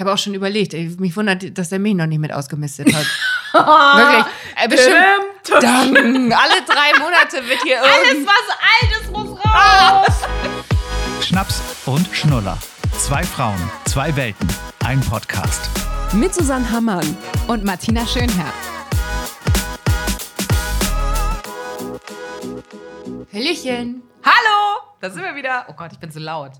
Ich habe auch schon überlegt, ey, mich wundert, dass der mich noch nicht mit ausgemistet hat. Wirklich. Äh, bestimmt. Dang, alle drei Monate wird hier Alles, irgend... was alt ist, muss raus. Schnaps und Schnuller. Zwei Frauen, zwei Welten, ein Podcast. Mit Susanne Hammann. Und Martina Schönherr. Hallöchen. Hallo, da sind wir wieder. Oh Gott, ich bin so laut.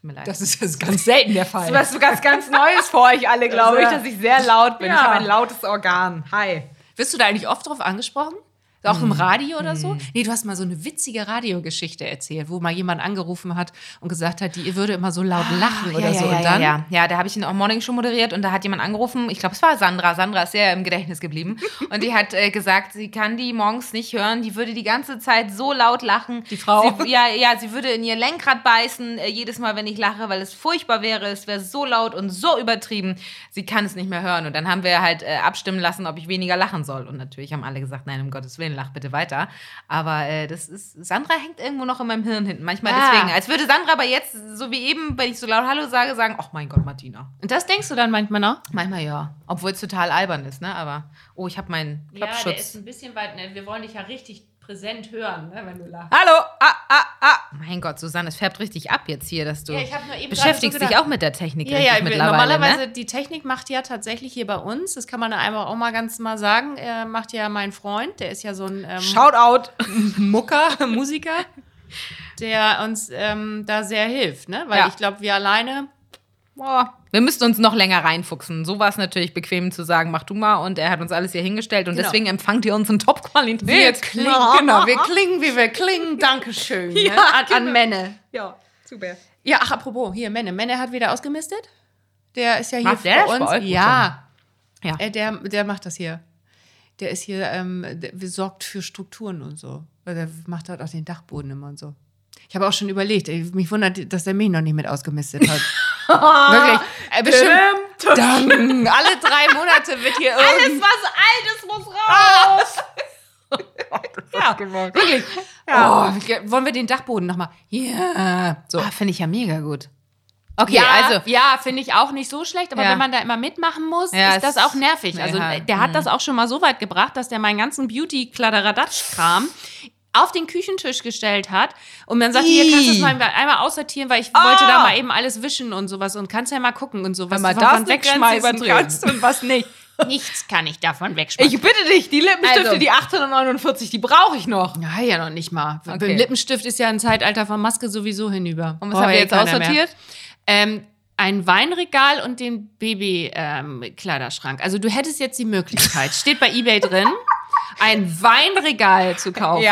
Tut mir leid. Das ist jetzt ganz selten der Fall. Das ist was ganz, ganz Neues für euch alle, glaube ich, Ja. dass ich sehr laut bin. Ja. Ich habe ein lautes Organ. Hi. Wirst du da eigentlich oft drauf angesprochen? Auch im Radio oder so? Nee, du hast mal so eine witzige Radiogeschichte erzählt, wo mal jemand angerufen hat und gesagt hat, die würde immer so laut lachen oder ja, so. ja, und dann? ja, ja. ja, da habe ich eine Morning Show moderiert und da hat jemand angerufen, ich glaube, es war Sandra. Sandra ist sehr im Gedächtnis geblieben. Und die hat äh, gesagt, sie kann die morgens nicht hören. Die würde die ganze Zeit so laut lachen. Die Frau? Sie, ja, ja, sie würde in ihr Lenkrad beißen, äh, jedes Mal, wenn ich lache, weil es furchtbar wäre. Es wäre so laut und so übertrieben. Sie kann es nicht mehr hören. Und dann haben wir halt äh, abstimmen lassen, ob ich weniger lachen soll. Und natürlich haben alle gesagt, nein, um Gottes Willen, lach bitte weiter. Aber äh, das ist, Sandra hängt irgendwo noch in meinem Hirn hinten. Manchmal Ah. deswegen, als würde Sandra aber jetzt, so wie eben, wenn ich so laut Hallo sage, sagen, ach mein Gott, Martina. Und das denkst du dann manchmal noch? Manchmal ja. Obwohl es total albern ist, ne? Aber, oh, ich habe meinen Klappschutz. ein bisschen weit, ne? wir wollen dich ja richtig präsent hören, ne, wenn du lachst. Hallo, ah, ah, ah. Mein Gott, Susanne, es färbt richtig ab jetzt hier, dass du Ja, beschäftigst so dich auch mit der Technik Ja, ja, mittlerweile, normalerweise, ne? die Technik macht ja tatsächlich hier bei uns, das kann man einfach auch mal ganz mal sagen, äh, macht ja mein Freund, der ist ja so ein ähm, Shoutout. Mucker, Musiker, der uns ähm, da sehr hilft, ne? Weil Ja. ich glaube, wir alleine, Boah. Wir müssten uns noch länger reinfuchsen. So war es natürlich bequem zu sagen, mach du mal. Und er hat uns alles hier hingestellt. Und Genau. deswegen empfangt ihr uns in Top-Qualität. wir klingen, genau, wir klingen, wie wir klingen, Dankeschön, Ja, ne? an, an genau. Menne. Ja, super. Ja, ach, apropos, hier, Menne. Menne hat wieder ausgemistet. Der ist ja hier Macht der uns. bei euch? ja, Ja. Äh, der, der macht das hier. Der ist hier, ähm, der sorgt für Strukturen und so. Weil Der macht halt auch den Dachboden immer und so. Ich habe auch schon überlegt, mich wundert, dass der mich noch nicht mit ausgemistet hat. Wirklich. Äh, bestimmt. Dang, alle drei Monate wird hier Alles, was alt ist, muss raus. Ja, wirklich. Oh, wollen wir den Dachboden nochmal? Ja. So. Ah, Finde ich ja mega gut. Okay, Ja, also. ja, finde ich auch nicht so schlecht, aber Ja. wenn man da immer mitmachen muss, Ja, ist das auch nervig. Also Ja, der hat das auch schon mal so weit gebracht, dass der meinen ganzen Beauty-Kladderadatsch-Kram auf den Küchentisch gestellt hat und dann sagte, hier kannst du es mal einmal aussortieren, weil ich wollte da mal eben alles wischen und sowas und kannst ja mal gucken und so, was mal, du darfst davon wegschmeißen kannst und was nicht. Nichts kann ich davon wegschmeißen. Ich bitte dich, die Lippenstifte, Also. die 849, die brauche ich noch. ja, ja, noch nicht mal. Okay. Lippenstift ist ja ein Zeitalter von Maske sowieso hinüber. Und was habt ihr ja jetzt aussortiert? Ähm, ein Weinregal und den Baby-Kleiderschrank. also du hättest jetzt die Möglichkeit, steht bei eBay drin, ein Weinregal zu kaufen.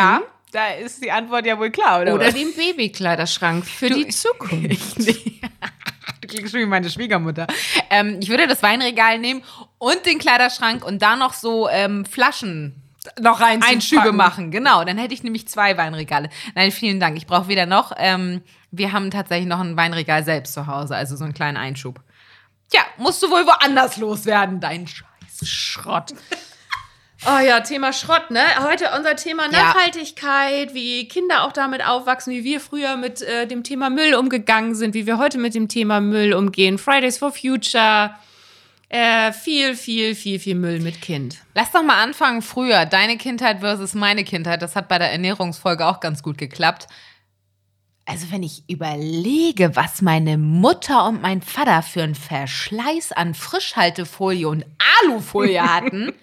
da ist die Antwort ja wohl klar, oder? Oder den Babykleiderschrank für die Zukunft. Du klingst schon wie meine Schwiegermutter. Ähm, ich würde das Weinregal nehmen und den Kleiderschrank und da noch so ähm, Flaschen Noch rein Einschübe machen. Genau, dann hätte ich nämlich zwei Weinregale. Nein, vielen Dank. Ich brauche weder noch. Ähm, wir haben tatsächlich noch ein Weinregal selbst zu Hause, also so einen kleinen Einschub. Tja, musst du wohl woanders loswerden, dein Scheiß Schrott. Oh ja, Thema Schrott, ne? Heute unser Thema Ja. Nachhaltigkeit, wie Kinder auch damit aufwachsen, wie wir früher mit äh, dem Thema Müll umgegangen sind, wie wir heute mit dem Thema Müll umgehen. Fridays for Future. Äh, viel, viel, viel, viel Müll mit Kind. Lass doch mal anfangen früher. Deine Kindheit versus meine Kindheit. Das hat bei der Ernährungsfolge auch ganz gut geklappt. Also wenn ich überlege, was meine Mutter und mein Vater für einen Verschleiß an Frischhaltefolie und Alufolie hatten.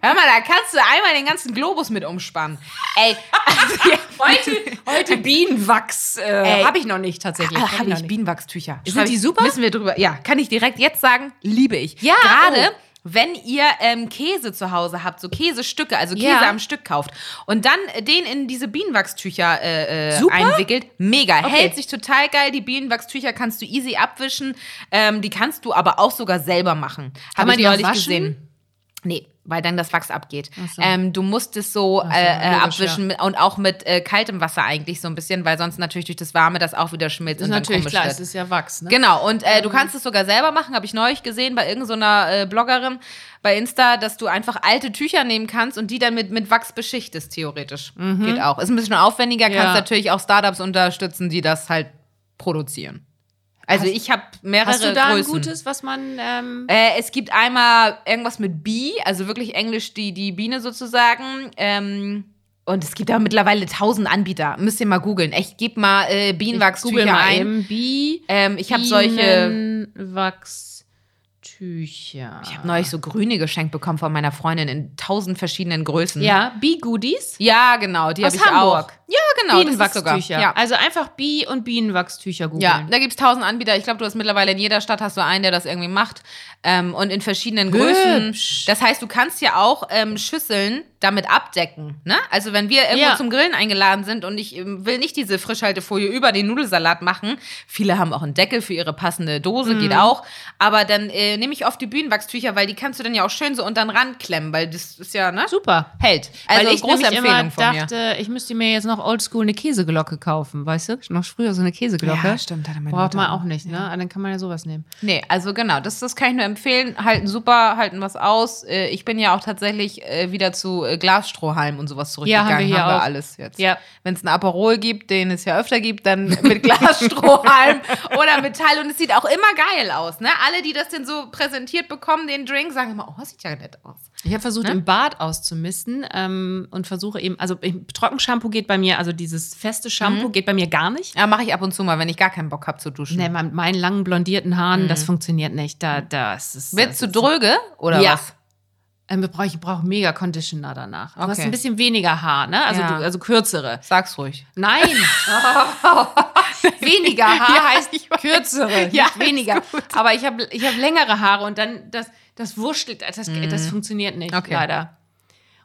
Hör mal, da kannst du einmal den ganzen Globus mit umspannen. Ey, also, Heute, heute Bienenwachs äh, habe ich noch nicht tatsächlich. Ah, Hab habe ich nicht. Bienenwachstücher. Sind die ich- super? Müssen wir drüber. Ja, kann ich direkt jetzt sagen, liebe ich. Ja, Gerade oh. Wenn ihr ähm, Käse zu Hause habt, so Käsestücke, also Käse Ja. am Stück kauft und dann äh, den in diese Bienenwachstücher äh, äh, Super? einwickelt, mega. Okay. Hält sich total geil. Die Bienenwachstücher kannst du easy abwischen. Ähm, die kannst du aber auch sogar selber machen. Kann Habe man ich die neulich waschen? gesehen. Nee, weil dann das Wachs abgeht. so. Ähm, du musst es so, so, äh, äh, logisch, abwischen mit, und auch mit äh, kaltem Wasser eigentlich so ein bisschen, weil sonst natürlich durch das Warme das auch wieder schmilzt. Ist und natürlich klar, wird. es ist ja Wachs. Ne? Genau, und äh, du kannst es sogar selber machen, habe ich neulich gesehen bei irgendeiner äh, Bloggerin bei Insta, dass du einfach alte Tücher nehmen kannst und die dann mit, mit Wachs beschichtest, theoretisch. Geht auch. Ist ein bisschen aufwendiger, Ja. kannst natürlich auch Startups unterstützen, die das halt produzieren. Also ich habe mehrere Hast du da Größen. ein gutes, was man. Ähm, Äh, es gibt einmal irgendwas mit Bee, also wirklich Englisch die, die Biene sozusagen. Ähm, und es gibt aber mittlerweile tausend Anbieter. Müsst ihr mal googeln. Echt, gib mal äh, Bienenwachstücher mal ein. Bi Ähm, ich habe solche. Bienenwachstücher. Ich habe neulich so grüne geschenkt bekommen von meiner Freundin in tausend verschiedenen Größen. Ja, Bi-Goodies. Ja, genau. Die Aus habe ich Hamburg. auch. Ja, genau. Bienenwachstücher. Ja. Also einfach Bi- und Bienenwachstücher googeln. Ja, da gibt es tausend Anbieter. Ich glaube, du hast mittlerweile in jeder Stadt hast du einen, der das irgendwie macht. Ähm, und in verschiedenen Größen. Hübsch. Das heißt, du kannst ja auch ähm, Schüsseln damit abdecken. Ne? Also wenn wir irgendwo Ja. zum Grillen eingeladen sind und ich ähm, will nicht diese Frischhaltefolie über den Nudelsalat machen. Viele haben auch einen Deckel für ihre passende Dose, Mhm. geht auch. Aber dann äh, nehme ich oft die Bühnenwachstücher, weil die kannst du dann ja auch schön so unter den Rand klemmen, weil das ist ja, ne? Super. Hält. Also Weil ich große Empfehlung immer von mir. dachte, ich müsste mir jetzt noch oldschool eine Käseglocke kaufen, weißt du? Noch früher so eine Käseglocke. Ja, stimmt, meine Braucht man auch. nicht, ne? Dann kann man ja sowas nehmen. Nee, also genau, das, das kann ich nur empfehlen. Halten super, halten was aus. Äh, Ich bin ja auch tatsächlich äh, wieder zu äh, Glasstrohhalm und sowas zurückgegangen. Ja, haben wir hier auch. alles jetzt. Ja. Wenn es ein Aperol gibt, den es ja öfter gibt, dann mit Glasstrohhalm oder Metall. Und es sieht auch immer geil aus. Ne? Alle, die das denn so präsentiert bekommen, den Drink, sagen immer, oh, das sieht ja nett aus. Ich habe versucht, Ne? im Bad auszumisten ähm, und versuche eben, also Trockenshampoo geht bei mir, also dieses feste Shampoo Mhm. geht bei mir gar nicht. Ja, mache ich ab und zu mal, wenn ich gar keinen Bock habe zu duschen. Nee, mit meinen langen blondierten Haaren, das funktioniert nicht. Da, das ist, Wird das zu ist- dröge oder Ja. was? Ähm, ich brauche ich brauch mega Conditioner danach. Du hast Okay. ein bisschen weniger Haar, ne? Also, Ja. du, also kürzere. Sag's ruhig. Nein! weniger Haar Ja, heißt kürzere, Ja, nicht weniger. Aber ich habe ich hab längere Haare und dann das, das wurschtelt, das, das funktioniert nicht, Mhm. Okay. leider.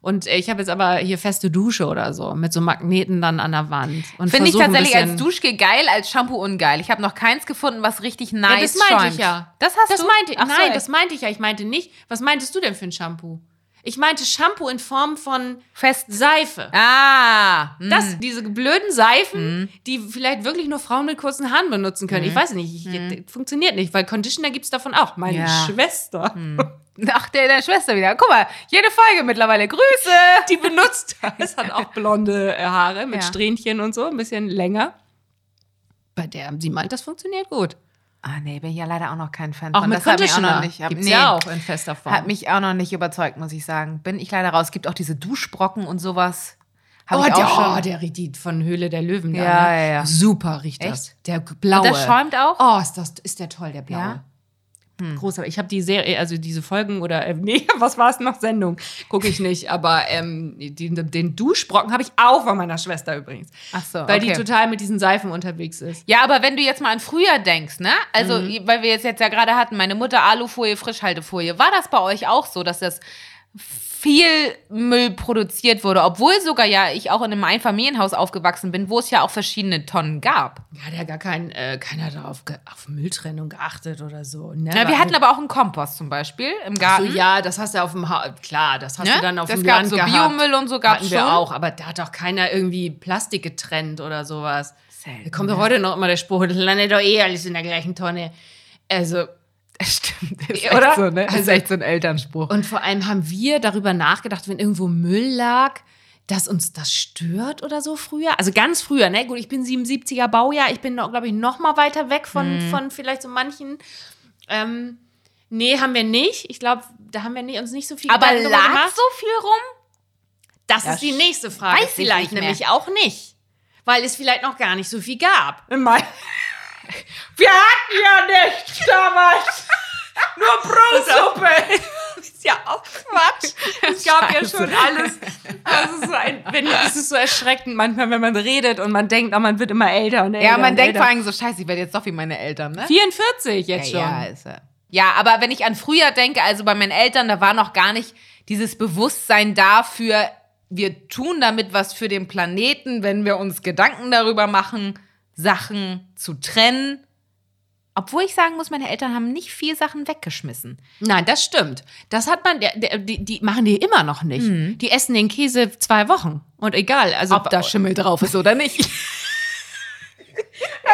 Und äh, ich habe jetzt aber hier feste Dusche oder so, mit so Magneten dann an der Wand. Und Finde ich tatsächlich als Duschgel geil, als Shampoo ungeil. Ich habe noch keins gefunden, was richtig nice Ja, das meinte schäumt. ich ja. Das hast das du? Meinte, Ach so, nein, ey. das meinte ich ja. Ich meinte nicht. Was meintest du denn für ein Shampoo? Ich meinte Shampoo in Form von Fest. Seife. Ah. hm. Das, diese blöden Seifen, die vielleicht wirklich nur Frauen mit kurzen Haaren benutzen können. Ich weiß nicht, ich, ich, funktioniert nicht, weil Conditioner gibt es davon auch. Meine Ja. Schwester, Ach, der, der Schwester wieder. Guck mal, jede Folge mittlerweile. Grüße. die benutzt das, hat auch blonde äh, Haare mit Ja. Strähnchen und so, ein bisschen länger. Bei der, sie meint, das funktioniert gut. Ah, nee, bin ich ja leider auch noch kein Fan Auch von. mit das hat mich auch noch nicht. hab- gibt's nee, ja auch in fester Form. Hat mich auch noch nicht überzeugt, muss ich sagen. Bin ich leider raus. Es gibt auch diese Duschbrocken und sowas. Hab oh, ich auch der, schon. oh, der die von Höhle der Löwen. da, Ja, ne? ja, ja. Super riecht das. Der blaue. Und das schäumt auch? Oh, ist, das, ist der toll, der blaue. Ja? Großartig. Ich habe die Serie, also diese Folgen oder, äh, nee, was war es noch? Sendung. Gucke ich nicht. Aber ähm, die, den Duschbrocken habe ich auch von meiner Schwester übrigens. Ach so, Weil okay. die total mit diesen Seifen unterwegs ist. Ja, aber wenn du jetzt mal an früher denkst, ne? Also, Mhm. weil wir jetzt, jetzt ja gerade hatten, meine Mutter Alufolie, Frischhaltefolie, war das bei euch auch so, dass das viel Müll produziert wurde, obwohl sogar ja ich auch in einem Einfamilienhaus aufgewachsen bin, wo es ja auch verschiedene Tonnen gab. Ja, hat ja gar kein, äh, keiner darauf auf Mülltrennung geachtet oder so. Ne? Ja, wir hatten aber auch einen Kompost zum Beispiel im so, Garten. ja, das hast du auf dem ha klar, das hast Ne? du dann auf Das dem gab Land so gehabt. Biomüll und so Hatten wir schon. auch, aber da hat doch keiner irgendwie Plastik getrennt oder sowas. Selten, Da kommt doch heute noch immer der Spruch, das landet doch eh alles in der gleichen Tonne. Also, Stimmt, ist Oder? echt so, ne? ist Also- echt so ein Elternspruch. und vor allem haben wir darüber nachgedacht, wenn irgendwo Müll lag, dass uns das stört oder so früher. Also ganz früher, ne? Gut, ich bin 77er Baujahr, ich bin, glaube ich, noch mal weiter weg von, Mhm. von vielleicht so manchen. Ähm, nee, haben wir nicht. Ich glaube, da haben wir nicht, uns nicht so viel aber Gedanken lag gemacht. so viel rum? Das Ja, ist die nächste Frage. weiß ich vielleicht nämlich auch nicht. Weil es vielleicht noch gar nicht so viel gab. Wir hatten ja nichts damals. Nur Brosuppe. ist ja auch Quatsch. Es gab ja schon alles. Das ist, so ein, wenn, das ist so erschreckend manchmal, wenn man redet und man denkt, oh, man wird immer älter und älter. Ja, man denkt älter. vor allem so, scheiße, ich werde jetzt doch wie meine Eltern, ne? 44 jetzt schon. Ja, ist er. Ja, aber wenn ich an früher denke, also bei meinen Eltern, da war noch gar nicht dieses Bewusstsein dafür, wir tun damit was für den Planeten, wenn wir uns Gedanken darüber machen, Sachen zu trennen. Obwohl ich sagen muss, meine Eltern haben nicht viel Sachen weggeschmissen. Nein, das stimmt. Das hat man, die, die machen die immer noch nicht. Die essen den Käse zwei Wochen. Und egal. Also, Ob da Schimmel drauf ist oder nicht.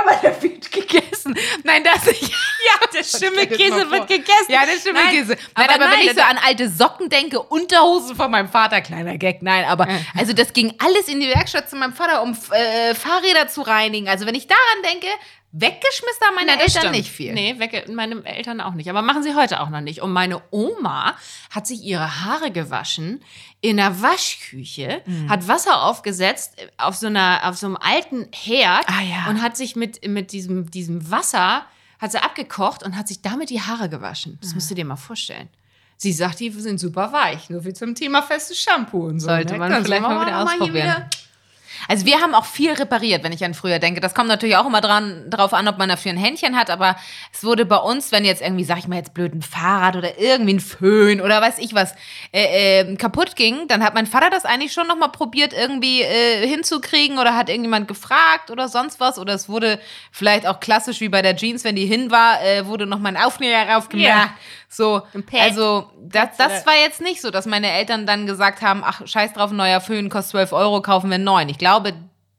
aber der wird gegessen. Nein, das nicht. ja, der Schimmelkäse wird gegessen. Ja, der Schimmelkäse. Nein, aber aber, nein, wenn ich so an alte Socken denke, Unterhosen von meinem Vater, kleiner Gag, nein, aber also das ging alles in die Werkstatt zu meinem Vater, um äh, Fahrräder zu reinigen. Also wenn ich daran denke, Weggeschmissen haben meine Na, Eltern stimmt. nicht viel. Nee, wegge meine Eltern auch nicht. Aber machen sie heute auch noch nicht. Und meine Oma hat sich ihre Haare gewaschen in der Waschküche, Mhm. hat Wasser aufgesetzt äh, auf so, einer, auf so einem alten Herd Ah, ja. und hat sich mit, mit diesem, diesem Wasser, hat sie abgekocht und hat sich damit die Haare gewaschen. Das musst du dir mal vorstellen. Sie sagt, die sind super weich. Nur wie zum Thema festes Shampoo und so. Sollte ne? man Kannst vielleicht mal wieder hier ausprobieren. wieder- Also wir haben auch viel repariert, wenn ich an früher denke. Das kommt natürlich auch immer dran, drauf an, ob man dafür ein Händchen hat, aber es wurde bei uns, wenn jetzt irgendwie, sag ich mal jetzt blöd, ein Fahrrad oder irgendwie ein Föhn oder weiß ich was, äh, äh, kaputt ging, dann hat mein Vater das eigentlich schon nochmal probiert, irgendwie äh, hinzukriegen oder hat irgendjemand gefragt oder sonst was. Oder es wurde vielleicht auch klassisch wie bei der Jeans, wenn die hin war, äh, wurde nochmal ein Aufnäher raufgemacht. Ja. So, also das, das war jetzt nicht so, dass meine Eltern dann gesagt haben, ach, scheiß drauf, ein neuer Föhn kostet 12 Euro, kaufen wir einen neuen. Ich glaube,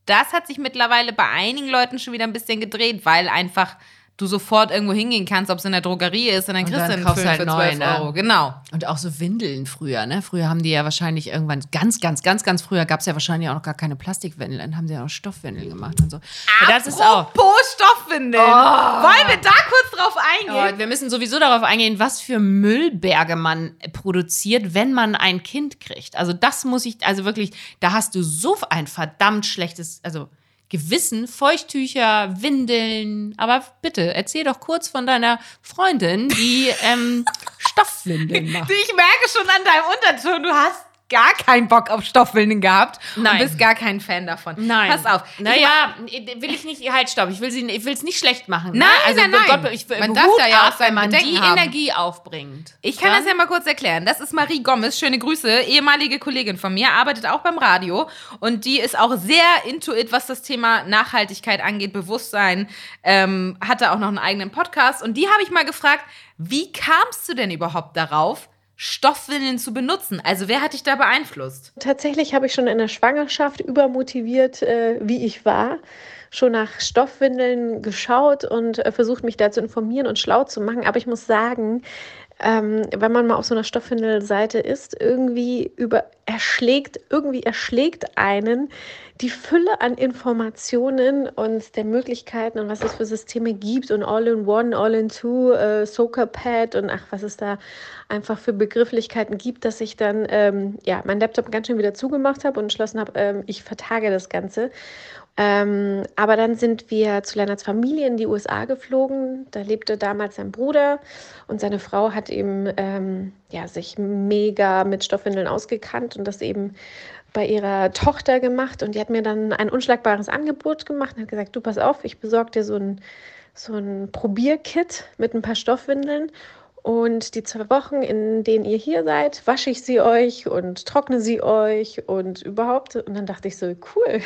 das hat sich mittlerweile bei einigen Leuten schon wieder ein bisschen gedreht, weil einfach du sofort irgendwo hingehen kannst, ob es in der Drogerie ist, und dann Und kriegst dann du einen du halt für neu, 12 ne? Euro. Genau. Und auch so Windeln früher, ne? Früher haben die ja wahrscheinlich irgendwann, ganz, ganz, ganz, ganz früher gab es ja wahrscheinlich auch noch gar keine Plastikwindeln. Dann haben sie ja auch Stoffwindeln gemacht und so. Ja, das ist auch. Stoffwindeln. Wollen wir da kurz drauf eingehen? Oh, wir müssen sowieso darauf eingehen, was für Müllberge man produziert, wenn man ein Kind kriegt. Also das muss ich, also wirklich, da hast du so ein verdammt schlechtes, also Gewissen, Feuchttücher, Windeln. Aber bitte, erzähl doch kurz von deiner Freundin, die ähm, Stoffwindeln macht. Ich merke schon an deinem Unterton, du hast gar keinen Bock auf Stoffwindeln gehabt Nein. und bist gar kein Fan davon. Nein. Pass auf. Naja, will ich nicht, halt, stopp. Ich will sie, ich will es nicht schlecht machen. ne? Nein, also, nein, nein. Gott, ich, Man darf da ja auch wenn man die haben. Energie aufbringt. Ich kann das ja mal kurz erklären. Das ist Marie Gomez, schöne Grüße, ehemalige Kollegin von mir, arbeitet auch beim Radio und die ist auch sehr into it, was das Thema Nachhaltigkeit angeht, Bewusstsein, ähm, hatte auch noch einen eigenen Podcast und die habe ich mal gefragt, wie kamst du denn überhaupt darauf, Stoffwindeln zu benutzen? Also wer hat dich da beeinflusst? Tatsächlich habe ich schon in der Schwangerschaft übermotiviert, äh, wie ich war, schon nach Stoffwindeln geschaut und äh, versucht, mich da zu informieren und schlau zu machen. Aber ich muss sagen, ähm, wenn man mal auf so einer Stoffwindelseite ist, irgendwie über erschlägt, irgendwie erschlägt einen die Fülle an Informationen und der Möglichkeiten und was es für Systeme gibt und All-in-One, All-in-Two, äh, Soaker-Pad und ach, was es da einfach für Begrifflichkeiten gibt, dass ich dann ähm, ja meinen Laptop ganz schön wieder zugemacht habe und entschlossen habe, ähm, ich vertage das Ganze. Ähm, aber dann sind wir zu Lennarts Familie in die USA geflogen. Da lebte damals sein Bruder und seine Frau hat eben ähm, ja, sich mega mit Stoffwindeln ausgekannt und das eben bei ihrer Tochter gemacht. Und die hat mir dann ein unschlagbares Angebot gemacht und hat gesagt, du pass auf, ich besorge dir so ein, so ein Probierkit mit ein paar Stoffwindeln. Und die zwei Wochen, in denen ihr hier seid, wasche ich sie euch und trockne sie euch und überhaupt. Und dann dachte ich so, cool.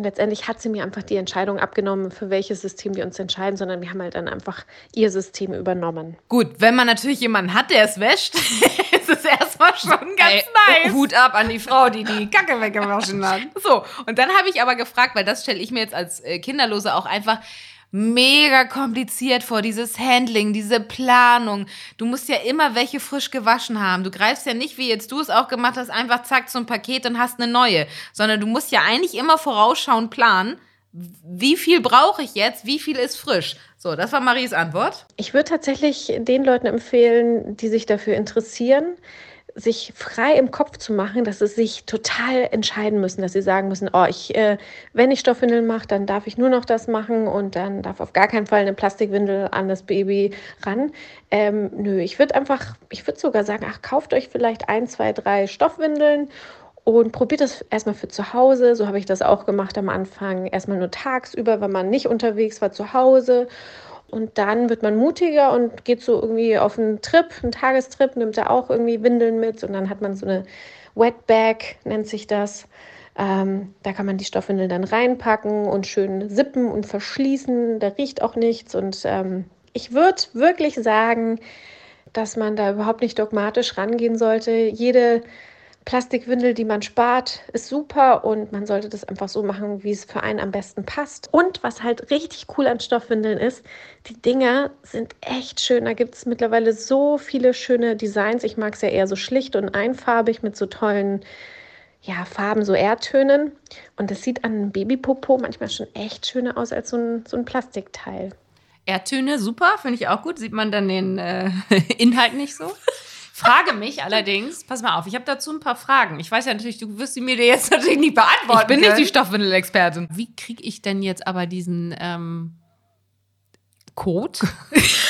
Und letztendlich hat sie mir einfach die Entscheidung abgenommen, für welches System wir uns entscheiden, sondern wir haben halt dann einfach ihr System übernommen. Gut, wenn man natürlich jemanden hat, der es wäscht, ist es erstmal schon ganz Ey, nice. Hut ab an die Frau, die die Kacke weggewaschen hat. So, und dann habe ich aber gefragt, weil das stelle ich mir jetzt als äh, Kinderlose auch einfach mega kompliziert vor, dieses Handling, diese Planung. Du musst ja immer welche frisch gewaschen haben. Du greifst ja nicht, wie jetzt du es auch gemacht hast, einfach zack zum Paket und hast eine neue, sondern du musst ja eigentlich immer vorausschauend planen, wie viel brauche ich jetzt, wie viel ist frisch. So, das war Maries Antwort. Ich würde tatsächlich den Leuten empfehlen, die sich dafür interessieren, sich frei im Kopf zu machen, dass sie sich total entscheiden müssen, dass sie sagen müssen, oh, ich, äh, wenn ich Stoffwindeln mache, dann darf ich nur noch das machen und dann darf auf gar keinen Fall eine Plastikwindel an das Baby ran. Ähm, nö, ich würde einfach, ich würde sogar sagen, ach, kauft euch vielleicht ein, zwei, drei Stoffwindeln und probiert das erstmal für zu Hause. So habe ich das auch gemacht am Anfang. Erstmal nur tagsüber, wenn man nicht unterwegs war, zu Hause. Und dann wird man mutiger und geht so irgendwie auf einen Trip, einen Tagestrip, nimmt da auch irgendwie Windeln mit und dann hat man so eine Wetbag, nennt sich das. Ähm, da kann man die Stoffwindeln dann reinpacken und schön sippen und verschließen. Da riecht auch nichts. Und ähm, ich würde wirklich sagen, dass man da überhaupt nicht dogmatisch rangehen sollte. Jede Plastikwindel, die man spart, ist super und man sollte das einfach so machen, wie es für einen am besten passt. Und was halt richtig cool an Stoffwindeln ist, die Dinger sind echt schön. Da gibt es mittlerweile so viele schöne Designs. Ich mag es ja eher so schlicht und einfarbig mit so tollen ja, Farben, so Erdtönen. Und das sieht an einem Babypopo manchmal schon echt schöner aus als so ein, so ein Plastikteil. Erdtöne, super, finde ich auch gut. Sieht man dann den äh, Inhalt nicht so. Frage mich allerdings, pass mal auf, ich habe dazu ein paar Fragen. Ich weiß ja natürlich, du wirst sie mir jetzt natürlich nicht beantworten. Ich bin nicht die Stoffwindel-Expertin. Wie kriege ich denn jetzt aber diesen ähm, Code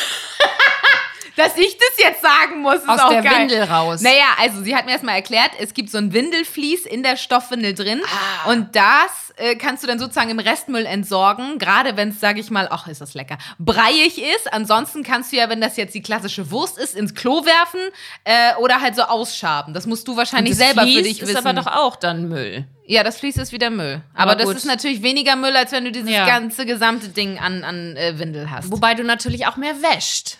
Dass ich das jetzt sagen muss, ist aus auch der geil. Windel raus? Naja, also sie hat mir erstmal erklärt, es gibt so ein Windelflies in der Stoffwindel drin Ah. und das äh, kannst du dann sozusagen im Restmüll entsorgen, gerade wenn es, sage ich mal, ach, ist das lecker, breiig ist. Ansonsten kannst du ja, wenn das jetzt die klassische Wurst ist, ins Klo werfen äh, oder halt so ausschaben. Das musst du wahrscheinlich das selber Vlies für dich ist wissen. aber doch auch dann Müll. ja, das Fließ ist wieder Müll. Aber, Aber das ist natürlich weniger Müll, als wenn du dieses Ja. ganze gesamte Ding an, an äh, Windel hast. Wobei du natürlich auch mehr wäscht.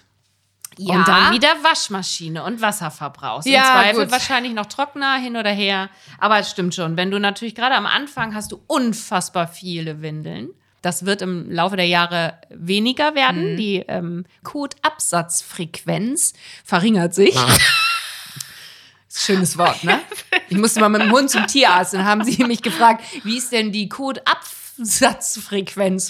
Ja. Und dann wieder Waschmaschine und Wasser verbrauchst. Im Ja, Zweifel gut. wahrscheinlich noch Trockner hin oder her. Aber es stimmt schon. Wenn du natürlich gerade am Anfang hast du unfassbar viele Windeln. Das wird im Laufe der Jahre weniger Mhm. werden. Die ähm, Kotabsatzfrequenz verringert sich. Schönes Wort, ne? Ich musste mal mit dem Hund zum Tierarzt und haben sie mich gefragt, wie ist denn die Kotabsatzfrequenz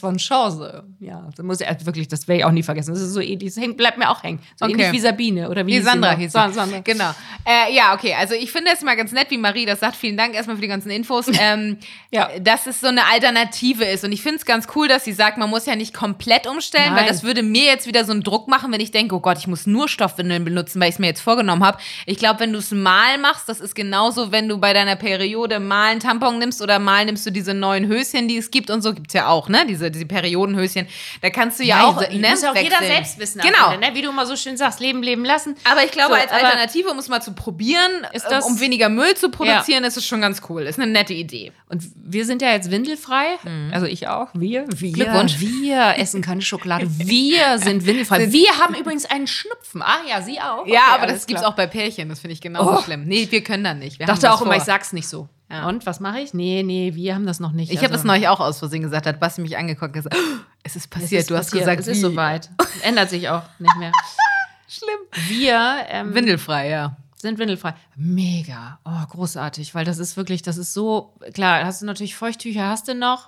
von Chance? Ja, das muss ich also wirklich, das werde ich auch nie vergessen. Das ist so ähnlich, das hängt, bleibt mir auch hängen. So Okay. ähnlich wie Sabine oder wie sie Sandra hieß Sa- sie. Sandra. Genau. Äh, ja, okay. Also ich finde es mal ganz nett, wie Marie das sagt. Vielen Dank erstmal für die ganzen Infos. Ähm, Ja. Dass es so eine Alternative ist. Und ich finde es ganz cool, dass sie sagt, man muss ja nicht komplett umstellen, weil Nein. das würde mir jetzt wieder so einen Druck machen, wenn ich denke, oh Gott, ich muss nur Stoffwindeln benutzen, weil ich es mir jetzt vorgenommen habe. Ich glaube, wenn du es mal machst, das ist genauso, wenn du bei deiner Periode mal einen Tampon nimmst oder mal nimmst du diese neuen Höschen, die es gibt und so, gibt es ja auch, ne? Diese, diese Periodenhöschen. Da kannst du ja, auch, also, ne? muss ja auch jeder wechseln. selbst wissen. Genau. Ende, Ne? Wie du immer so schön sagst, leben, leben lassen. Aber ich glaube, So, als aber- Alternative, um es mal zu probieren, Ist äh, das- um weniger Müll zu produzieren, ist es schon ganz cool. Ist eine nette Idee. Und wir sind ja jetzt windelfrei. Also ich auch. Wir. wir Glückwunsch. Wir essen keine Schokolade. Wir sind windelfrei. Wir haben übrigens einen Schnupfen. Ah ja, Sie auch. Ja, Okay, aber alles das gibt's klar. auch bei Pärchen. Das finde ich genauso Oh. schlimm. Nee, wir können da nicht. Wir Ich dachte auch immer, ich sag's nicht so. Ja. Und was mache ich? Nee, nee, wir haben das noch nicht. Ich habe Also, das neulich auch aus Versehen gesagt. Hat Basti mich angeguckt und gesagt, "Oh, es ist es passiert. ist du hast passiert. gesagt, es ist soweit. Ändert sich auch nicht mehr. Schlimm. Wir ähm, Windelfrei, ja. sind windelfrei. Mega. Oh, großartig, weil das ist wirklich, das ist so, klar, hast du natürlich Feuchttücher, hast du noch.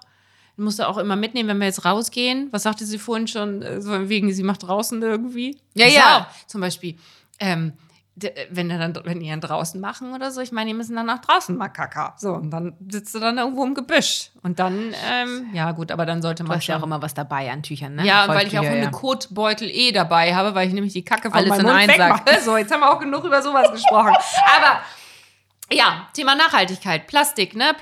Musst du auch immer mitnehmen, wenn wir jetzt rausgehen. Was sagte sie vorhin schon, äh, so wegen, sie macht draußen irgendwie? Ja, Das ja. Auch, zum Beispiel, ähm, wenn, ihr dann, wenn die dann draußen machen oder so, ich meine, die müssen dann nach draußen mal Kaka. So, und dann sitzt du dann irgendwo im Gebüsch. Und dann, ähm, ja gut, aber dann sollte Du man hast ja auch immer was dabei an Tüchern, ne? ja, und weil ich auch Feuchttücher, eine ja. Kotbeutel eh dabei habe, weil ich nämlich die Kacke von Alles meinem in Mund einen wegmache. So, jetzt haben wir auch genug über sowas gesprochen. Aber ja, Thema Nachhaltigkeit, Plastik, ne?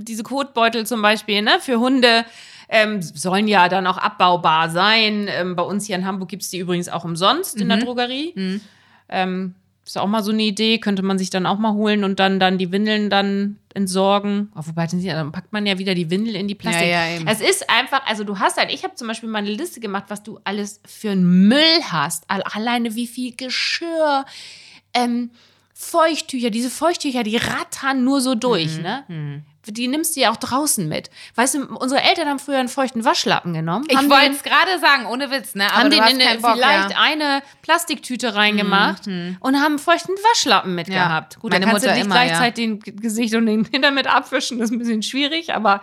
Diese Kotbeutel zum Beispiel, ne? Für Hunde ähm, sollen ja dann auch abbaubar sein. Ähm, bei uns hier in Hamburg gibt es die übrigens auch umsonst in der Drogerie. Ähm, ist auch mal so eine Idee, könnte man sich dann auch mal holen und dann, dann die Windeln dann entsorgen. Oh, wobei, dann, packt man ja wieder die Windel in die Plastik. Ja, ja, eben. Es ist einfach, also du hast halt, ich habe zum Beispiel mal eine Liste gemacht, was du alles für einen Müll hast. All- Alleine wie viel Geschirr, ähm, Feuchttücher, diese Feuchttücher, die rattern nur so Mhm. durch, ne? Die nimmst du ja auch draußen mit. Weißt du, unsere Eltern haben früher einen feuchten Waschlappen genommen. Ich wollte den- es gerade sagen, ohne Witz, ne? Aber haben den in eine, Bock, vielleicht ja. Mhm, eine Plastiktüte reingemacht und haben einen feuchten Waschlappen mitgehabt. Gut, meine dann kannst Mutter du nicht immer, ja. gleichzeitig den G- Gesicht und den Hintern mit abwischen, das ist ein bisschen schwierig, aber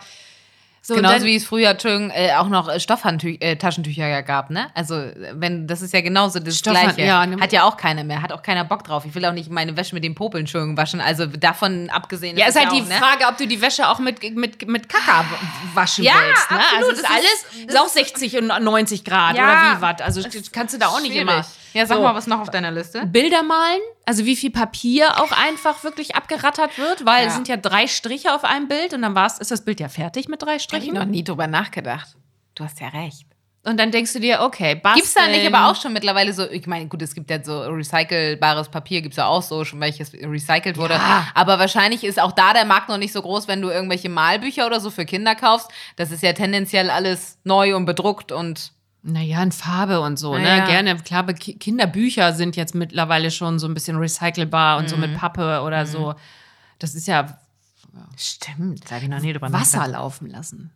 so Genauso dann- wie es früher Entschuldigung, äh, auch noch Stoffhandtücher äh, ja gab, ne? Also, äh, wenn, das ist ja genauso das Stoffhand- Gleiche. ja, ne- Hat ja auch keiner mehr, hat auch keiner Bock drauf. Ich will auch nicht meine Wäsche mit den Popeln Entschuldigung waschen. Also davon abgesehen. Ja, ist halt es die auch, ne? Frage, ob du die Wäsche auch mit, mit, mit Kaka waschen Ja, willst. Ne? absolut. Also ist Das alles ist- ist auch 60 und 90 Grad Ja, oder wie was. Also kannst du da auch nicht Schwierig. immer. Ja, sag So. mal, was noch auf deiner Liste? Bilder malen, also wie viel Papier auch einfach wirklich abgerattert wird, weil Ja. es sind ja drei Striche auf einem Bild und dann war's, ist das Bild ja fertig mit drei Habe ich Strichen. noch nie drüber nachgedacht. Du hast ja recht. Und dann denkst du dir, okay, basteln. Gibt's da nicht aber auch schon mittlerweile so, ich meine, gut, es gibt ja so recycelbares Papier, gibt's ja auch so, schon welches recycelt wurde. Ja. Aber wahrscheinlich ist auch da der Markt noch nicht so groß, wenn du irgendwelche Malbücher oder so für Kinder kaufst. Das ist ja tendenziell alles neu und bedruckt und Naja, in Farbe und so, ne? Naja. Gerne. Klar, Kinderbücher sind jetzt mittlerweile schon so ein bisschen recycelbar und so Mhm. mit Pappe oder so. Das ist ja stimmt, sag ich noch nie drüber Wasser laufen lassen.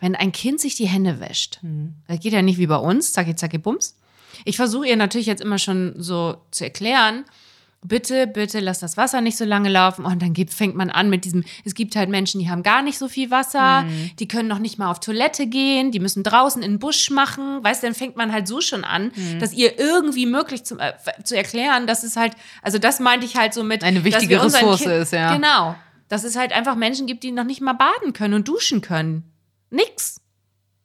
Wenn ein Kind sich die Hände wäscht, das geht ja nicht wie bei uns, zacki, zacki, bums. Ich versuche ihr natürlich jetzt immer schon so zu erklären, bitte, bitte lass das Wasser nicht so lange laufen. Und dann gibt, fängt man an mit diesem, es gibt halt Menschen, die haben gar nicht so viel Wasser, die können noch nicht mal auf Toilette gehen, die müssen draußen in den Busch machen. Weißt du, dann fängt man halt so schon an, dass ihr irgendwie möglich zu, äh, zu erklären, dass es halt, also das meinte ich halt so mit. Eine wichtige Ressource Kind- ist, ja. Genau. Dass es halt einfach Menschen gibt, die noch nicht mal baden können und duschen können. Nix.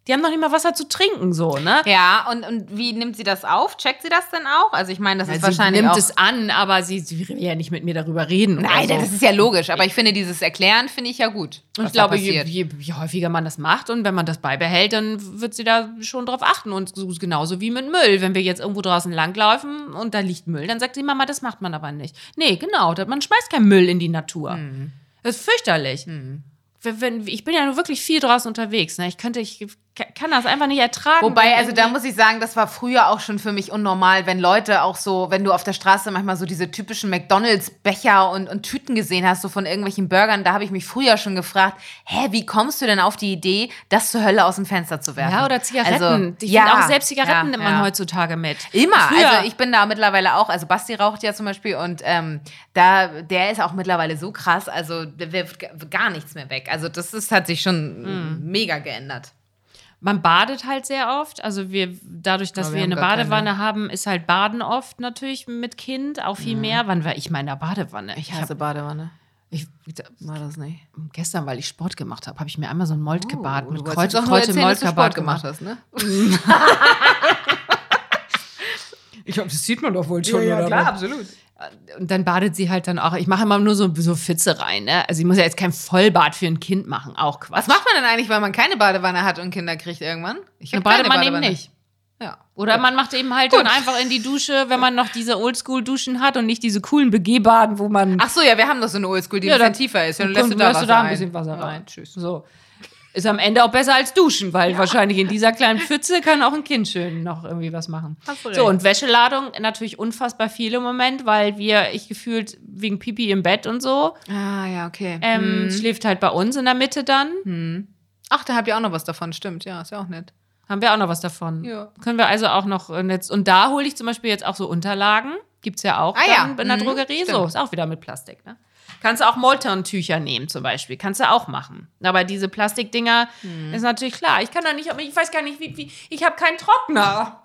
Die haben noch nicht mal Wasser zu trinken, so, ne? Ja, und, und wie nimmt sie das auf? Checkt sie das denn auch? Also ich meine, das ist sie wahrscheinlich nimmt auch... es an, aber sie, sie will ja nicht mit mir darüber reden. Nein, so. das ist ja logisch. Aber ich finde, dieses Erklären finde ich ja gut. Und ich glaube, je, je, je häufiger man das macht und wenn man das beibehält, dann wird sie da schon drauf achten. Und so genauso wie mit Müll. Wenn wir jetzt irgendwo draußen langlaufen und da liegt Müll, dann sagt sie, Mama, das macht man aber nicht. Nee, genau, man schmeißt keinen Müll in die Natur. Mhm. Das ist fürchterlich. Wenn, wenn, ich bin ja nur wirklich viel draußen unterwegs. Ne? Ich könnte, ich kann das einfach nicht ertragen. Wobei, also da muss ich sagen, das war früher auch schon für mich unnormal, wenn Leute auch so, wenn du auf der Straße manchmal so diese typischen McDonalds-Becher und, und Tüten gesehen hast, so von irgendwelchen Burgern, da habe ich mich früher schon gefragt, hä, wie kommst du denn auf die Idee, das zur Hölle aus dem Fenster zu werfen? Ja, oder Zigaretten. Also, ich ja, auch selbst Zigaretten ja, nimmt man ja. heutzutage mit. Immer. Früher, Also ich bin da mittlerweile auch, also Basti raucht ja zum Beispiel und ähm, da, der ist auch mittlerweile so krass, also der wirft gar nichts mehr weg. Also das ist, hat sich schon Hm. mega geändert. Man badet halt sehr oft. Also wir, dadurch, dass wir, wir eine Badewanne haben, ist halt Baden oft natürlich mit Kind auch viel mehr. Wann war ich mal in der Badewanne? Ich hasse Badewanne. ich, War das nicht? gestern, weil ich Sport gemacht habe, habe ich mir einmal so ein Molt gebadet mit Oh, nur Kräuter erzählen, dass du Molkerbad Sport gemacht hast, ne? Ich glaube, das sieht man doch wohl absolut. Und dann badet sie halt dann auch. Ich mache immer nur so, so Pfütze rein. Ne? Also ich muss ja jetzt kein Vollbad für ein Kind machen. Auch Quatsch. Was macht man denn eigentlich, weil man keine Badewanne hat und Kinder kriegt irgendwann? Ich Dann hab keine badet man eben Badewanne. nicht. Ja. Oder man macht eben halt dann einfach in die Dusche, wenn man noch diese Oldschool-Duschen hat und nicht diese coolen Begehbaden, wo man. Ach so, ja, wir haben doch so eine Oldschool, die Ja, ein bisschen tiefer ist. Dann Dann lässt du da, lässt Wasser da ein bisschen Wasser Ja, rein. tschüss. So. Ist am Ende auch besser als duschen, weil wahrscheinlich in dieser kleinen Pfütze kann auch ein Kind schön noch irgendwie was machen. So, und Wäscheladung natürlich unfassbar viel im Moment, weil wir, ich gefühlt wegen Pipi im Bett und so, Ah, ja, okay. ähm, Mhm. schläft halt bei uns in der Mitte dann. Ach, da habt ihr auch noch was davon, stimmt. Ja, ist ja auch nett. Haben wir auch noch was davon. Ja. Können wir also auch noch äh, jetzt, und da hole ich zum Beispiel jetzt auch so Unterlagen. Gibt's ja auch Ah ja, in der mhm, Drogerie. So, stimmt. ist auch wieder mit Plastik, ne? Kannst du auch Molton-Tücher nehmen zum Beispiel. Kannst du auch machen. Aber diese Plastikdinger Mhm. ist natürlich klar. Ich kann da nicht, ich weiß gar nicht, wie, wie ich habe keinen Trockner.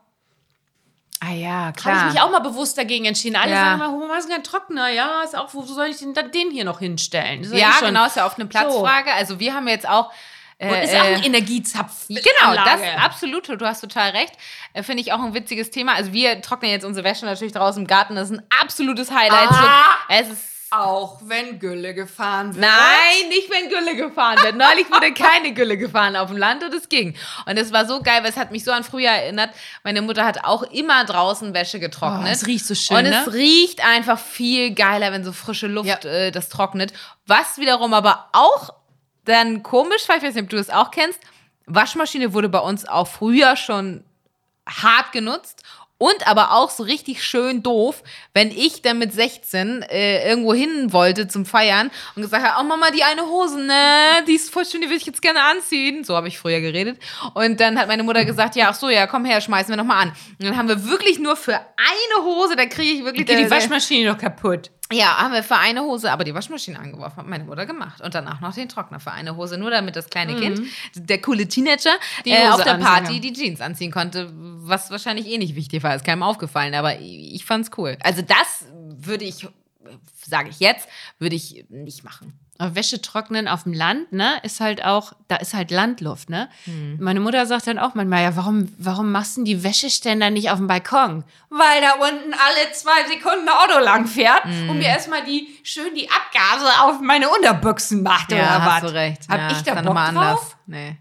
Ah ja, Habe klar. ich mich auch mal bewusst dagegen entschieden. Alle Ja. sagen mal, warum hast du keinen Trockner? Ja, ist auch, wo soll ich den, den hier noch hinstellen? Ist ja, eh schon- genau, ist ja oft eine Platzfrage. Also wir haben jetzt auch. Äh, Und ist ja auch ein äh, Energiezapf. Genau, das absolut, du hast total recht. Äh, Finde ich auch ein witziges Thema. Also wir trocknen jetzt unsere Wäsche natürlich draußen im Garten. Das ist ein absolutes Highlight. Ah. Es ist Auch wenn Gülle gefahren wird. Nein, nicht wenn Gülle gefahren wird. Neulich wurde keine Gülle gefahren auf dem Land und es ging. Und es war so geil, weil es hat mich so an früher erinnert. Meine Mutter hat auch immer draußen Wäsche getrocknet. Oh, es riecht so schön, Und ne? es riecht einfach viel geiler, wenn so frische Luft Ja. äh, das trocknet. Was wiederum aber auch dann komisch war, ich weiß nicht, ob du das auch kennst. Waschmaschine wurde bei uns auch früher schon hart genutzt. Und aber auch so richtig schön doof, wenn ich dann mit 16 äh, irgendwo hin wollte zum Feiern und gesagt habe, oh Mama, die eine Hose, ne, die ist voll schön, die will ich jetzt gerne anziehen. So habe ich früher geredet. Und dann hat meine Mutter gesagt, ja, ach so, ja, komm her, schmeißen wir nochmal an. Und dann haben wir wirklich nur für eine Hose, da kriege ich wirklich... Geht die Waschmaschine doch kaputt. Ja, haben wir für eine Hose aber die Waschmaschine angeworfen, hat meine Mutter gemacht. Und danach noch den Trockner für eine Hose, nur damit das kleine Kind, der coole Teenager, Die äh, auf der anziehen Party kann. die Jeans anziehen konnte, was wahrscheinlich eh nicht wichtig war. Ist keinem aufgefallen, aber ich fand's cool. Also das würde ich, sage ich jetzt, würde ich nicht machen. Aber Wäsche trocknen auf dem Land, ne, ist halt auch, da ist halt Landluft, ne? Hm. Meine Mutter sagt dann auch manchmal, ja, warum, warum machst du denn die Wäscheständer nicht auf dem Balkon? Weil da unten alle zwei Sekunden ein Auto lang fährt Hm. und mir erstmal die, schön die Abgase auf meine Unterbüchsen macht oder was. hast du recht. Hab ja, ich da Bock nochmal drauf? anders. Nee.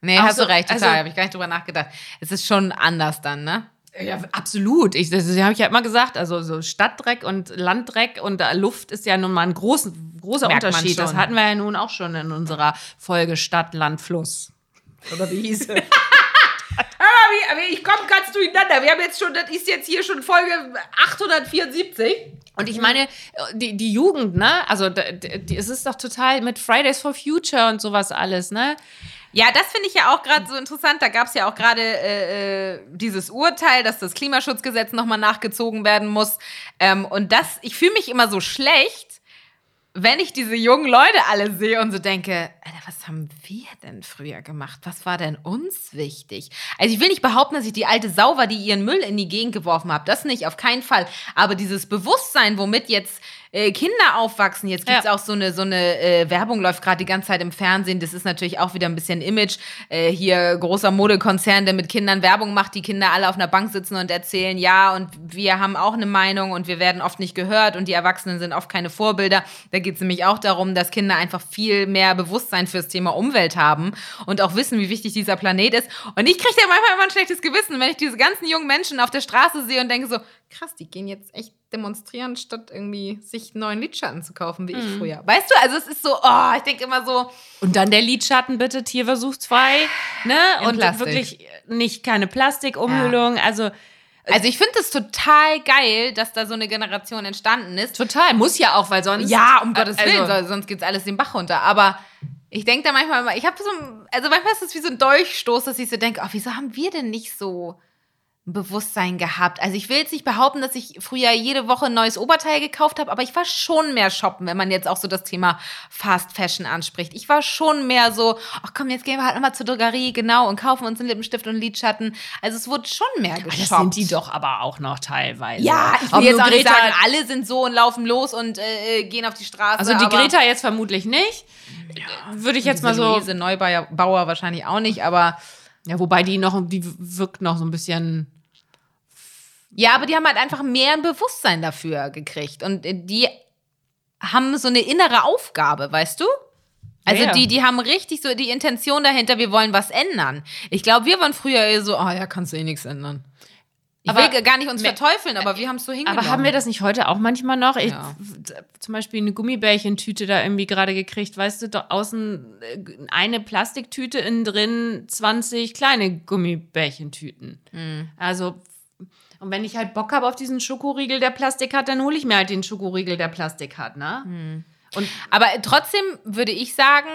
Nee, Ach hast so, du recht, total. also- Habe ich gar nicht drüber nachgedacht. Es ist schon anders dann, ne? Ja, absolut. Ich, das habe ich ja immer gesagt. Also so Stadtdreck und Landdreck und Luft ist ja nun mal ein großen, großer Merkt Unterschied. Das hatten wir ja nun auch schon in unserer Folge Stadt, Land, Fluss. Oder wie hieß es? Aber ich komme ganz durcheinander. Wir haben jetzt schon, das ist jetzt hier schon Folge 874. Und ich meine, die, die Jugend, ne? Also d- d- die, es ist doch total mit Fridays for Future und sowas alles, ne? Ja, das finde ich ja auch gerade so interessant. Da gab es ja auch gerade äh, äh, dieses Urteil, dass das Klimaschutzgesetz nochmal nachgezogen werden muss. Ähm, und das, ich fühle mich immer so schlecht, wenn ich diese jungen Leute alle sehe und so denke, Alter, was haben wir denn früher gemacht? Was war denn uns wichtig? Also ich will nicht behaupten, dass ich die alte Sau war, die ihren Müll in die Gegend geworfen habe. Das nicht, auf keinen Fall. Aber dieses Bewusstsein, womit jetzt äh, Kinder aufwachsen. Jetzt gibt's Ja. auch so eine, so eine äh, Werbung, läuft gerade die ganze Zeit im Fernsehen. Das ist natürlich auch wieder ein bisschen Image. Äh, hier großer Modekonzern, der mit Kindern Werbung macht, die Kinder alle auf einer Bank sitzen und erzählen, ja, und wir haben auch eine Meinung und wir werden oft nicht gehört und die Erwachsenen sind oft keine Vorbilder. Da geht's nämlich auch darum, dass Kinder einfach viel mehr Bewusstsein fürs Thema Umwelt haben und auch wissen, wie wichtig dieser Planet ist. Und ich kriege da manchmal immer ein schlechtes Gewissen, wenn ich diese ganzen jungen Menschen auf der Straße sehe und denke so, krass, die gehen jetzt echt demonstrieren, statt irgendwie sich neuen Lidschatten zu kaufen, wie ich früher. Weißt du, also es ist so, oh, ich denke immer so, Und dann der Lidschatten bitte tierversuchsfrei, ne? In und Plastik. wirklich nicht keine Plastikumhüllung. Also also ich finde es total geil, dass da so eine Generation entstanden ist. total, muss ja auch, weil sonst. Ja, um Gottes also- Willen, so- sonst geht's alles den Bach runter. Aber ich denke da manchmal immer, ich habe so, ein- also manchmal ist es wie so ein Dolchstoß, dass ich so denke, oh, wieso haben wir denn nicht so Bewusstsein gehabt? Also ich will jetzt nicht behaupten, dass ich früher jede Woche ein neues Oberteil gekauft habe, aber ich war schon mehr shoppen, wenn man jetzt auch so das Thema Fast Fashion anspricht. Ich war schon mehr so, ach komm, jetzt gehen wir halt nochmal zur Drogerie, genau, und kaufen uns einen Lippenstift und einen Lidschatten. Also es wurde schon mehr Aber geshoppt. das sind die doch aber auch noch teilweise. Ja, ich Ob will jetzt auch nicht Greta- sagen, alle sind so und laufen los und äh, gehen auf die Straße. Also die aber Greta jetzt vermutlich nicht. Würde ich jetzt mal so. Luise Neubauer Bauer wahrscheinlich auch nicht, aber Ja, wobei die noch, die wirkt noch so ein bisschen. Ja, aber die haben halt einfach mehr ein Bewusstsein dafür gekriegt und äh, die haben so eine innere Aufgabe, weißt du? Also Ja, die, die haben richtig so die Intention dahinter, wir wollen was ändern. Ich glaube, wir waren früher eher so, ah ja, kannst du eh nichts ändern. Ich Aber will gar nicht uns verteufeln, aber wir haben es so hingenommen. Aber haben wir das nicht heute auch manchmal noch? Ich, Ja. zum Beispiel eine Gummibärchentüte da irgendwie gerade gekriegt, weißt du, da außen äh, eine Plastiktüte, innen drin 20 kleine Gummibärchentüten. Hm. Also, und wenn ich halt Bock habe auf diesen Schokoriegel, der Plastik hat, dann hole ich mir halt den Schokoriegel, der Plastik hat, ne? Hm. Und Aber trotzdem würde ich sagen,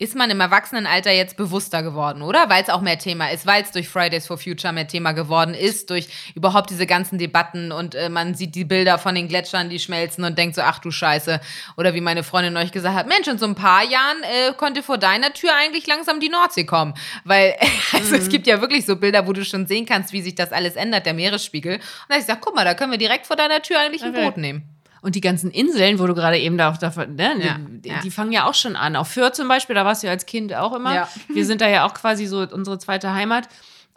ist man im Erwachsenenalter jetzt bewusster geworden, oder? Weil es auch mehr Thema ist, weil es durch Fridays for Future mehr Thema geworden ist, durch überhaupt diese ganzen Debatten und äh, man sieht die Bilder von den Gletschern, die schmelzen und denkt so, ach du Scheiße. Oder wie meine Freundin euch gesagt hat, Mensch, in so ein paar Jahren äh, konnte vor deiner Tür eigentlich langsam die Nordsee kommen. Weil, also es gibt ja wirklich so Bilder, wo du schon sehen kannst, wie sich das alles ändert, der Meeresspiegel. Und da hab ich gesagt, guck mal, da können wir direkt vor deiner Tür eigentlich ein Okay. Boot nehmen. Und die ganzen Inseln, wo du gerade eben da auch davon, ne, Ja, die, ja. die fangen ja auch schon an. Auf Fürth zum Beispiel, da warst du ja als Kind auch immer. Ja. Wir sind da ja auch quasi so unsere zweite Heimat.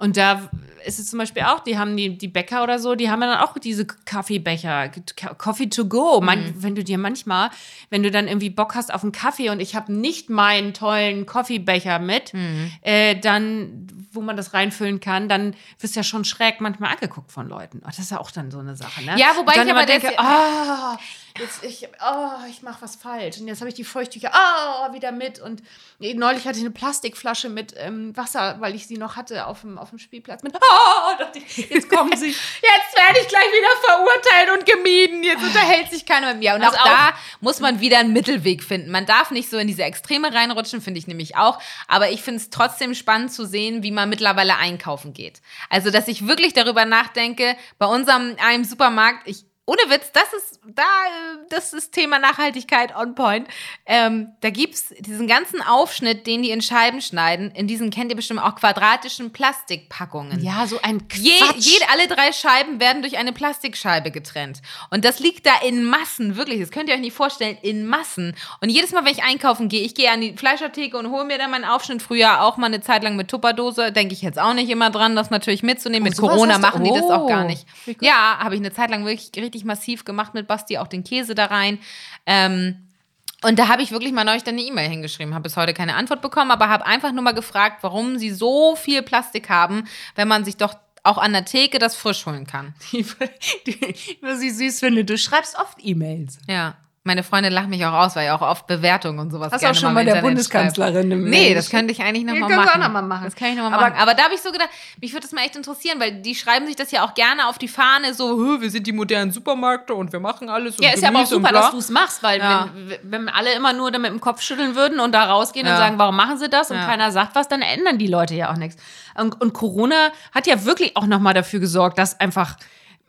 Und da ist es zum Beispiel auch, die haben die, die Bäcker oder so, die haben ja dann auch diese Kaffeebecher, Ka- Coffee to go. Man, Mhm. Wenn du dir manchmal, wenn du dann irgendwie Bock hast auf einen Kaffee und ich habe nicht meinen tollen Kaffeebecher mit, Mhm. äh, dann, wo man das reinfüllen kann, dann wirst du ja schon schräg manchmal angeguckt von Leuten. Oh, das ist ja auch dann so eine Sache, ne? Ja, wobei ich aber immer denke, das- ah, jetzt ich, oh, ich mache was falsch und jetzt habe ich die Feuchttücher, ah, wieder mit und neulich hatte ich eine Plastikflasche mit ähm, Wasser, weil ich sie noch hatte auf dem, auf dem Spielplatz mit, ah, dachte ich, jetzt kommen sie. Jetzt werde ich gleich wieder verurteilt und gemieden. Jetzt unterhält sich keiner mit mir. Und Also auch, auch- da muss man wieder einen Mittelweg finden. Man darf nicht so in diese Extreme reinrutschen, finde ich nämlich auch. Aber ich finde es trotzdem spannend zu sehen, wie man mittlerweile einkaufen geht. Also, dass ich wirklich darüber nachdenke, bei unserem einem Supermarkt, ich ohne Witz, das ist da, das ist Thema Nachhaltigkeit on point. Ähm, da gibt's diesen ganzen Aufschnitt, den die in Scheiben schneiden. In diesen kennt ihr bestimmt auch quadratischen Plastikpackungen. Ja, so ein Je, Quatsch. jede, alle drei Scheiben werden durch eine Plastikscheibe getrennt. Und das liegt da in Massen, wirklich. Das könnt ihr euch nicht vorstellen, in Massen. Und jedes Mal, wenn ich einkaufen gehe, ich gehe an die Fleischertheke und hole mir dann meinen Aufschnitt. Früher auch mal eine Zeit lang mit Tupperdose. Denke ich jetzt auch nicht immer dran, das natürlich mitzunehmen. mit sowas Corona machen die das auch gar Oh, nicht. Ja, habe ich eine Zeit lang wirklich richtig massiv gemacht mit Basti, auch den Käse da rein. Ähm, und da habe ich wirklich mal neulich dann eine E-Mail hingeschrieben, habe bis heute keine Antwort bekommen, aber habe einfach nur mal gefragt, warum sie so viel Plastik haben, wenn man sich doch auch an der Theke das frisch holen kann. die, die, was ich süß finde, du schreibst oft E-Mails. Ja. Meine Freunde lachen mich auch aus, weil ja auch oft Bewertungen und sowas Hast du gerne auch schon mal im der Internet Bundeskanzlerin schreiben. eine Nee, das könnte ich eigentlich noch Ja, machen. auch noch mal machen. Das kann ich noch mal Aber- machen. Aber da habe ich so gedacht, mich würde das mal echt interessieren, weil die schreiben sich das ja auch gerne auf die Fahne, so, "Hö, wir sind die modernen Supermärkte und wir machen alles. und Ja, ist ja aber auch super, bla." dass du es machst, weil Ja. wenn, wenn alle immer nur damit im Kopf schütteln würden und da rausgehen Ja. und sagen, warum machen sie das und keiner sagt was, dann ändern die Leute ja auch nichts. Und, und Corona hat ja wirklich auch nochmal dafür gesorgt, dass einfach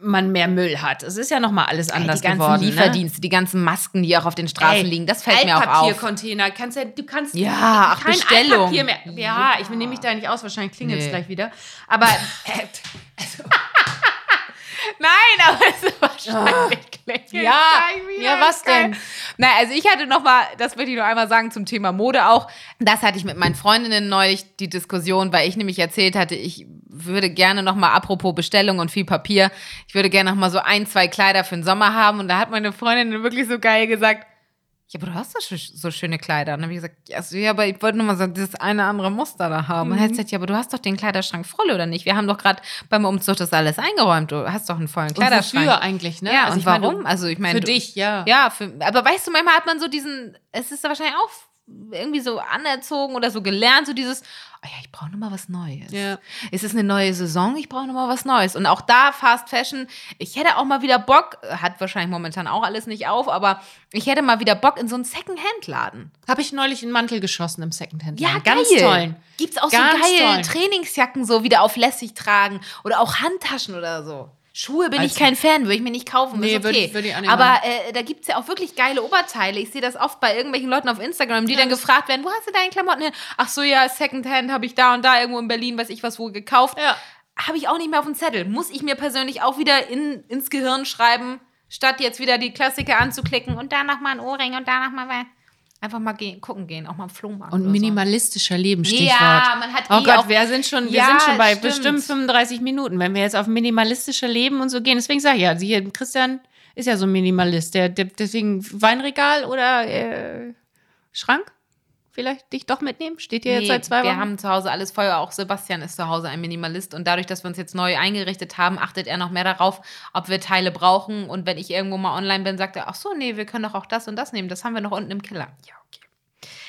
man mehr Müll hat. Es ist ja nochmal alles Ey, anders die ganzen geworden. Lieferdienste, die ganzen Masken, die auch auf den Straßen Ne? Ey, liegen, das fällt mir auch auf. Altpapiercontainer, kannst ja, du kannst Ja, kein Bestellung. Altpapier mehr. Ja, ich nehme mich da nicht aus, wahrscheinlich klingelt es Nee. gleich wieder. Aber äh, Nein, aber es ist wahrscheinlich Ah. Ja, ja, was Geil. denn? Nein, also ich hatte noch mal, das möchte ich noch einmal sagen zum Thema Mode auch. Das hatte ich mit meinen Freundinnen neulich die Diskussion, weil ich nämlich erzählt hatte, ich würde gerne noch mal apropos Bestellung und viel Papier, ich würde gerne noch mal so ein, zwei Kleider für den Sommer haben und da hat meine Freundin wirklich so geil gesagt, ja, aber du hast doch so schöne Kleider. Und dann habe ich gesagt, ja, so, ja, aber ich wollte nur mal so dieses eine andere Muster da haben. Und er hat gesagt, ja, aber du hast doch den Kleiderschrank voll, oder nicht? Wir haben doch gerade beim Umzug das alles eingeräumt. Du hast doch einen vollen und Kleiderschrank. wofür eigentlich, ne? Ja, Also und meine, warum? du- also ich meine, Für du- dich, ja. Ja, für, aber weißt du, manchmal hat man so diesen, es ist wahrscheinlich auch irgendwie so anerzogen oder so gelernt, so dieses, oh ja, ich brauche noch mal was Neues. Ja. Es ist eine neue Saison, ich brauche noch mal was Neues. Und auch da Fast Fashion, ich hätte auch mal wieder Bock, hat wahrscheinlich momentan auch alles nicht auf, aber ich hätte mal wieder Bock in so einen Second-Hand-Laden. Habe ich neulich einen Mantel geschossen im Secondhand. Ja, ganz geil. tollen. Gibt's auch Ganz so geil tollen. Trainingsjacken so wieder auf lässig tragen oder auch Handtaschen oder so. Schuhe bin ich Also- kein Fan, würde ich mir nicht kaufen. Nee, ist okay. auch nicht Aber äh, da gibt's ja auch wirklich geile Oberteile. Ich sehe das oft bei irgendwelchen Leuten auf Instagram, die dann gefragt werden, wo hast du deine Klamotten hin? Ach so, ja, Secondhand habe ich da und da irgendwo in Berlin, weiß ich was, wo gekauft. Ja. Habe ich auch nicht mehr auf dem Zettel. Muss ich mir persönlich auch wieder in, ins Gehirn schreiben, statt jetzt wieder die Klassiker anzuklicken und danach mal ein Ohrring und danach mal was. Einfach mal gehen, gucken gehen, auch mal im Flohmarkt. Und oder so. minimalistischer Leben, Stichwort. Ja, man hat Oh eh Gott, auch- wir sind schon, wir Ja, sind schon bei stimmt. bestimmt 35 Minuten, wenn wir jetzt auf minimalistischer Leben und so gehen. Deswegen sage ich ja, hier, Christian ist ja so ein Minimalist. Der, der, deswegen Weinregal oder äh, Schrank? Vielleicht dich doch mitnehmen? Steht jetzt Nee, seit zwei Wochen? Wir haben zu Hause alles voll. Auch Sebastian ist zu Hause ein Minimalist. Und dadurch, dass wir uns jetzt neu eingerichtet haben, achtet er noch mehr darauf, ob wir Teile brauchen. Und wenn ich irgendwo mal online bin, sagt er, ach so, nee, wir können doch auch das und das nehmen. Das haben wir noch unten im Keller. Ja, okay.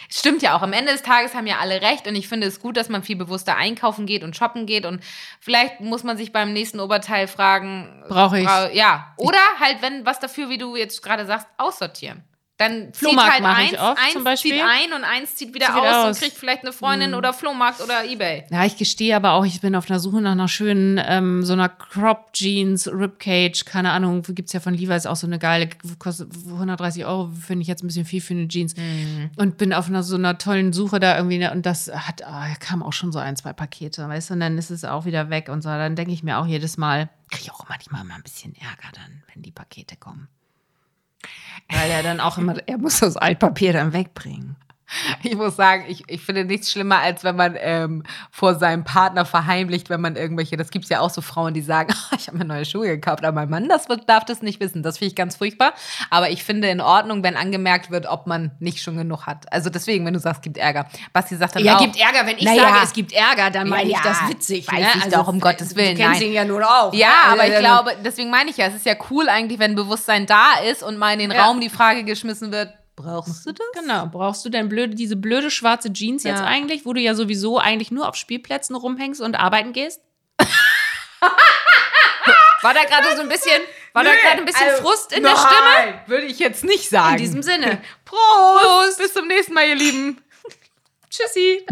Stimmt ja auch. Am Ende des Tages haben ja alle recht. Und ich finde es gut, dass man viel bewusster einkaufen geht und shoppen geht. Und vielleicht muss man sich beim nächsten Oberteil fragen. Brauche ich. bra- Ja. Oder halt, wenn was dafür, wie du jetzt gerade sagst, aussortieren. Dann zieht Flohmarkt halt mache ich eins, oft eins zum Beispiel. zieht ein und eins zieht wieder Zieht aus, wieder und aus. kriegt vielleicht eine Freundin oder Flohmarkt oder Ebay. Ja, ich gestehe aber auch, ich bin auf einer Suche nach einer schönen, ähm, so einer Crop Jeans, Ribcage, keine Ahnung, gibt es ja von Levi's auch so eine geile, kostet 130 Euro, finde ich jetzt ein bisschen viel für eine Jeans. Und bin auf einer so einer tollen Suche da irgendwie, ne, und das hat, ah, kam auch schon so ein, zwei Pakete, weißt du, und dann ist es auch wieder weg und so. Dann denke ich mir auch jedes Mal, kriege ich auch manchmal mal ein bisschen Ärger dann, wenn die Pakete kommen. Weil er dann auch immer, er muss das Altpapier dann wegbringen. Ich muss sagen, ich, ich finde nichts schlimmer, als wenn man ähm, vor seinem Partner verheimlicht, wenn man irgendwelche, das gibt es ja auch so Frauen, die sagen, "Ah, ich habe mir neue Schuhe gekauft, aber mein Mann das wird, darf das nicht wissen. Das finde ich ganz furchtbar. Aber ich finde in Ordnung, wenn angemerkt wird, ob man nicht schon genug hat. Also deswegen, wenn du sagst, es gibt Ärger. Basti sagt dann Ja, auch, gibt Ärger. Wenn ich Naja. sage, es gibt Ärger, dann meine Ja, ich das ja, witzig. weiß ne? ich doch, um Gottes Willen, Du kennst nein. ihn ja nun auch. Ja, ne? aber ich Also, glaube, deswegen meine ich ja, es ist ja cool eigentlich, wenn Bewusstsein da ist und mal in den Ja. Raum die Frage geschmissen wird, Brauchst du das? Genau, brauchst du denn blöde, diese blöde schwarze Jeans ja. jetzt eigentlich, wo du ja sowieso eigentlich nur auf Spielplätzen rumhängst und arbeiten gehst? war da gerade so ein bisschen, war Nö, da gerade ein bisschen also, Frust in nein, der Stimme? Nein, Würde ich jetzt nicht sagen. In diesem Sinne. Prost! Prost. Bis zum nächsten Mal, ihr Lieben. Tschüssi.